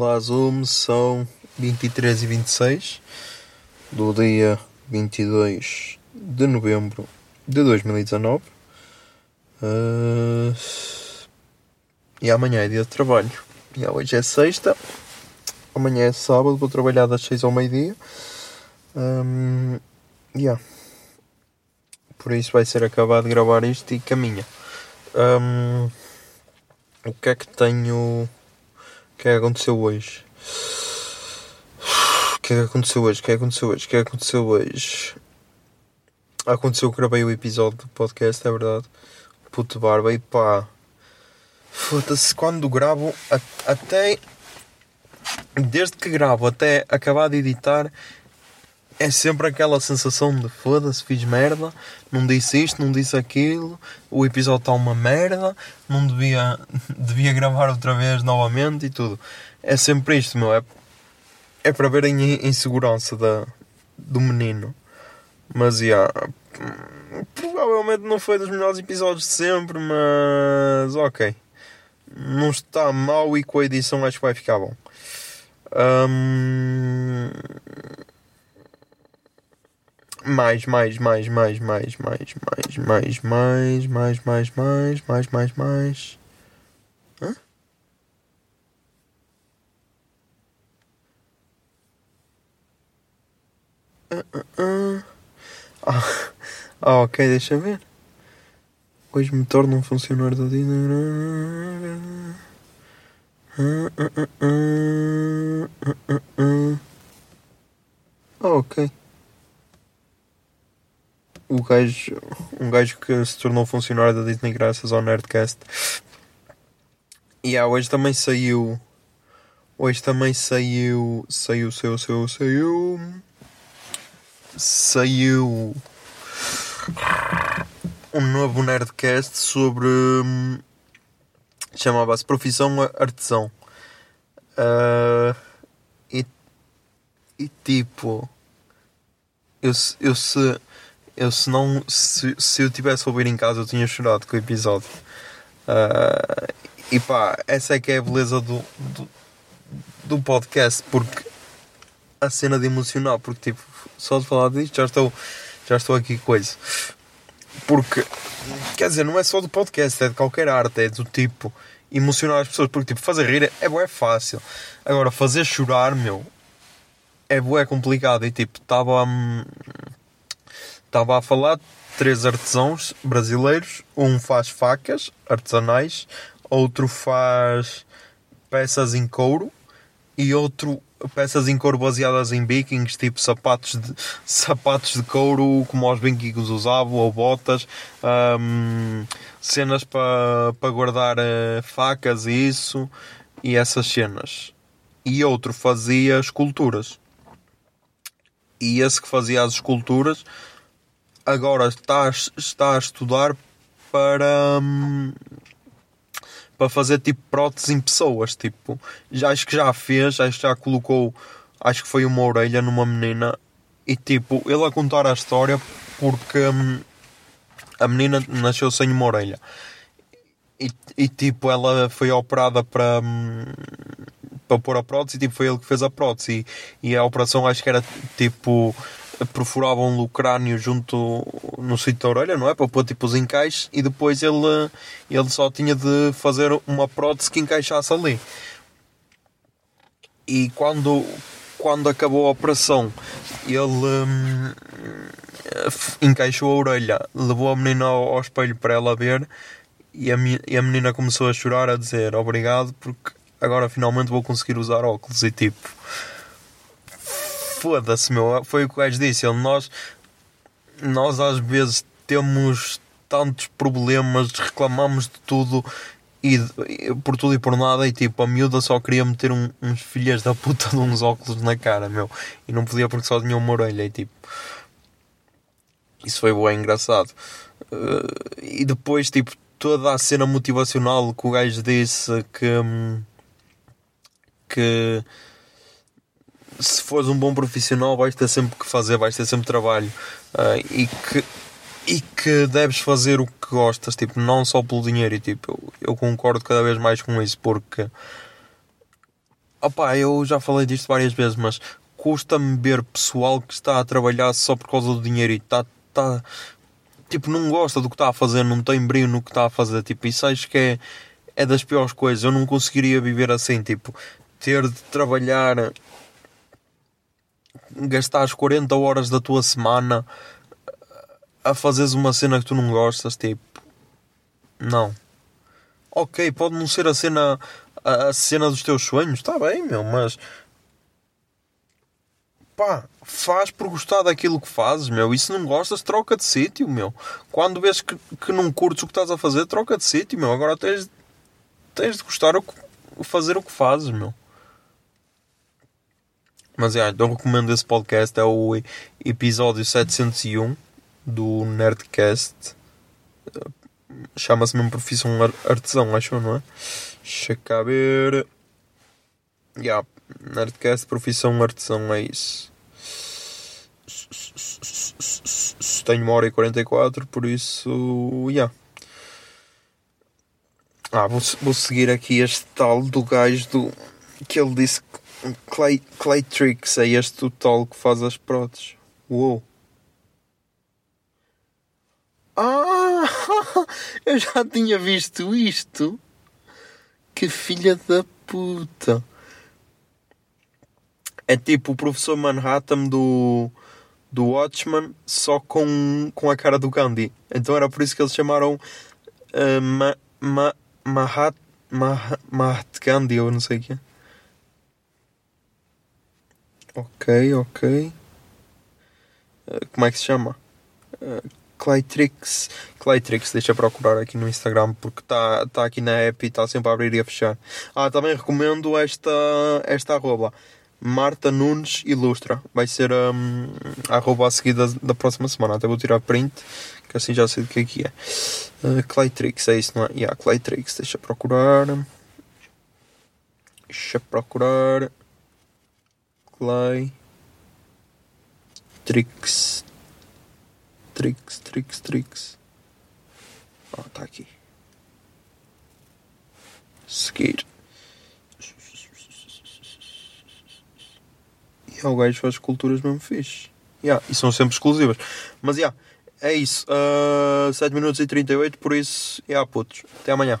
Olá Zoom, são 23 e 26 do dia 22 de novembro de 2019 Ah, e amanhã é dia de trabalho. E hoje é sexta, amanhã é sábado, vou trabalhar das 6 ao meio-dia. Um, yeah. Por isso vai ser acabado de gravar isto e caminha. Um, o que é que tenho. O que é que aconteceu hoje? O que é que aconteceu hoje? O que é que aconteceu hoje? O que é que aconteceu hoje? Aconteceu que gravei o episódio do podcast, é verdade. Puto barba e pá. Foda-se, quando gravo, até. Desde que gravo até acabar de editar, é sempre aquela sensação de foda-se, fiz merda, não disse isto, não disse aquilo, o episódio está uma merda, não devia, devia gravar outra vez novamente e tudo. É sempre isto, meu. É, é para ver a in- insegurança da, do menino. Mas, já. provavelmente não foi dos melhores episódios de sempre, mas. ok. Não está mal e com a edição acho que vai ficar bom. Hum, mais, mais, mais, mais, mais, mais, mais, mais, mais, mais, mais, mais, mais, mais, mais. Ah, ah, ah. Ah, ah, ok, deixa ver. Hoje me torno um funcionário do dia. Ah, ah, ah, ah, ah, ah, ah. Ah, ok o gajo, um gajo que se tornou funcionário da Disney graças ao Nerdcast. E yeah, hoje também saiu. Hoje também saiu. Saiu, saiu, saiu, saiu. Saiu. Um novo Nerdcast sobre. hum, Chamava-se Profissão Artesão. Ah, e, e tipo. Eu, eu se. Eu se não. Se, se eu tivesse a ouvir em casa eu tinha chorado com o episódio. Ah, e pá, essa é que é a beleza do, do, do podcast, porque a cena de emocional, porque tipo, só de falar disto já estou, já estou aqui coisa. Porque, quer dizer, não é só do podcast, é de qualquer arte, é do tipo emocionar as pessoas, porque tipo, fazer rir é bué fácil. Agora, fazer chorar, meu, é bué complicado. E tipo, estava. Estava a falar de três artesãos brasileiros. Um faz facas artesanais, outro faz peças em couro e outro peças em couro baseadas em vikings, tipo sapatos de, sapatos de couro como os vikings usavam, ou botas, hum, cenas para pa guardar eh, facas e isso, e essas cenas. E outro fazia esculturas. E esse que fazia as esculturas agora está, está a estudar para hum, para fazer tipo próteses em pessoas tipo já acho que já fez acho que já colocou acho que foi uma orelha numa menina e tipo ele a contar a história porque hum, a menina nasceu sem uma orelha. E, e tipo ela foi operada para hum, para pôr a prótese e tipo, foi ele que fez a prótese. E, e a operação acho que era tipo perfuravam-lhe o crânio junto no sítio da orelha, não é? Para pôr tipo os encaixes e depois ele, ele só tinha de fazer uma prótese que encaixasse ali. E quando, quando acabou a operação, ele hum, encaixou a orelha, levou a menina ao, ao espelho para ela ver e a, e a menina começou a chorar, a dizer obrigado porque agora finalmente vou conseguir usar óculos e tipo. Foda-se, meu. Foi o que o gajo disse. Ele, nós, nós às vezes temos tantos problemas, reclamamos de tudo e, e por tudo e por nada. E tipo, a miúda só queria meter um- uns filhas da puta de uns óculos na cara, meu. E não podia porque só tinha uma orelha. E tipo, isso foi bem engraçado. Uh, e depois, tipo, toda a cena motivacional que o gajo disse que. hum, que se fores um bom profissional vais ter sempre que fazer, vais ter sempre trabalho. Ah, e, que, e que deves fazer o que gostas, tipo, não só pelo dinheiro e tipo, eu, eu concordo cada vez mais com isso porque opá, eu já falei disto várias vezes, mas custa-me ver pessoal que está a trabalhar só por causa do dinheiro e está, está tipo, não gosta do que está a fazer, não tem brilho no que está a fazer, tipo, isso acho que é, é das piores coisas, eu não conseguiria viver assim, tipo, ter de trabalhar gastares 40 horas da tua semana a fazeres uma cena que tu não gostas, tipo, não. Ok, pode não ser a cena a, a cena dos teus sonhos, está bem, meu, mas pá, faz por gostar daquilo que fazes, meu. E se não gostas, troca de sítio, meu. Quando vês que, que não curtes o que estás a fazer, troca de sítio, meu. Agora tens, tens de gostar o fazer o que fazes, meu. Mas é, então recomendo esse podcast. É o episódio 701 do Nerdcast. Chama-se mesmo Profissão Ar- Artesão, acho, não é? Deixa cá ver. Yeah, Nerdcast Profissão Artesão, é isso. Tenho uma hora e 44, por isso. Yeah. Ah, vou, vou seguir aqui este tal do gajo do. que ele disse que Clay, Claytrix é este o tal que faz as próteses. Uou! Ah! Eu já tinha visto isto! Que filha da puta! É tipo o professor Manhattan do, do Watchman, só com, com a cara do Gandhi. Então era por isso que eles chamaram uh, Ma, Ma, Mahat, Mahat, Gandhi, ou não sei o que Ok, ok. Uh, como é que se chama? Uh, Claytrix. Claytrix, deixa eu procurar aqui no Instagram porque está tá aqui na app e está sempre a abrir e a fechar. Ah, também recomendo esta, esta arroba. Marta Nunes Ilustra. Vai ser um, a arroba a seguir da, da próxima semana. Até vou tirar print, que assim já sei do que que é. Uh, Claytrix, é isso, não é? Yeah, Claytrix, deixa eu procurar. Deixa eu procurar. Clay. Trix. Trix, Trix, Trix. Ah, tá aqui. Seguir. E yeah, o gajo faz culturas mesmo fixe. Yeah, e são sempre exclusivas. Mas yeah, é isso. Uh, 7 minutos e 38, por isso, yeah, putos. Até amanhã.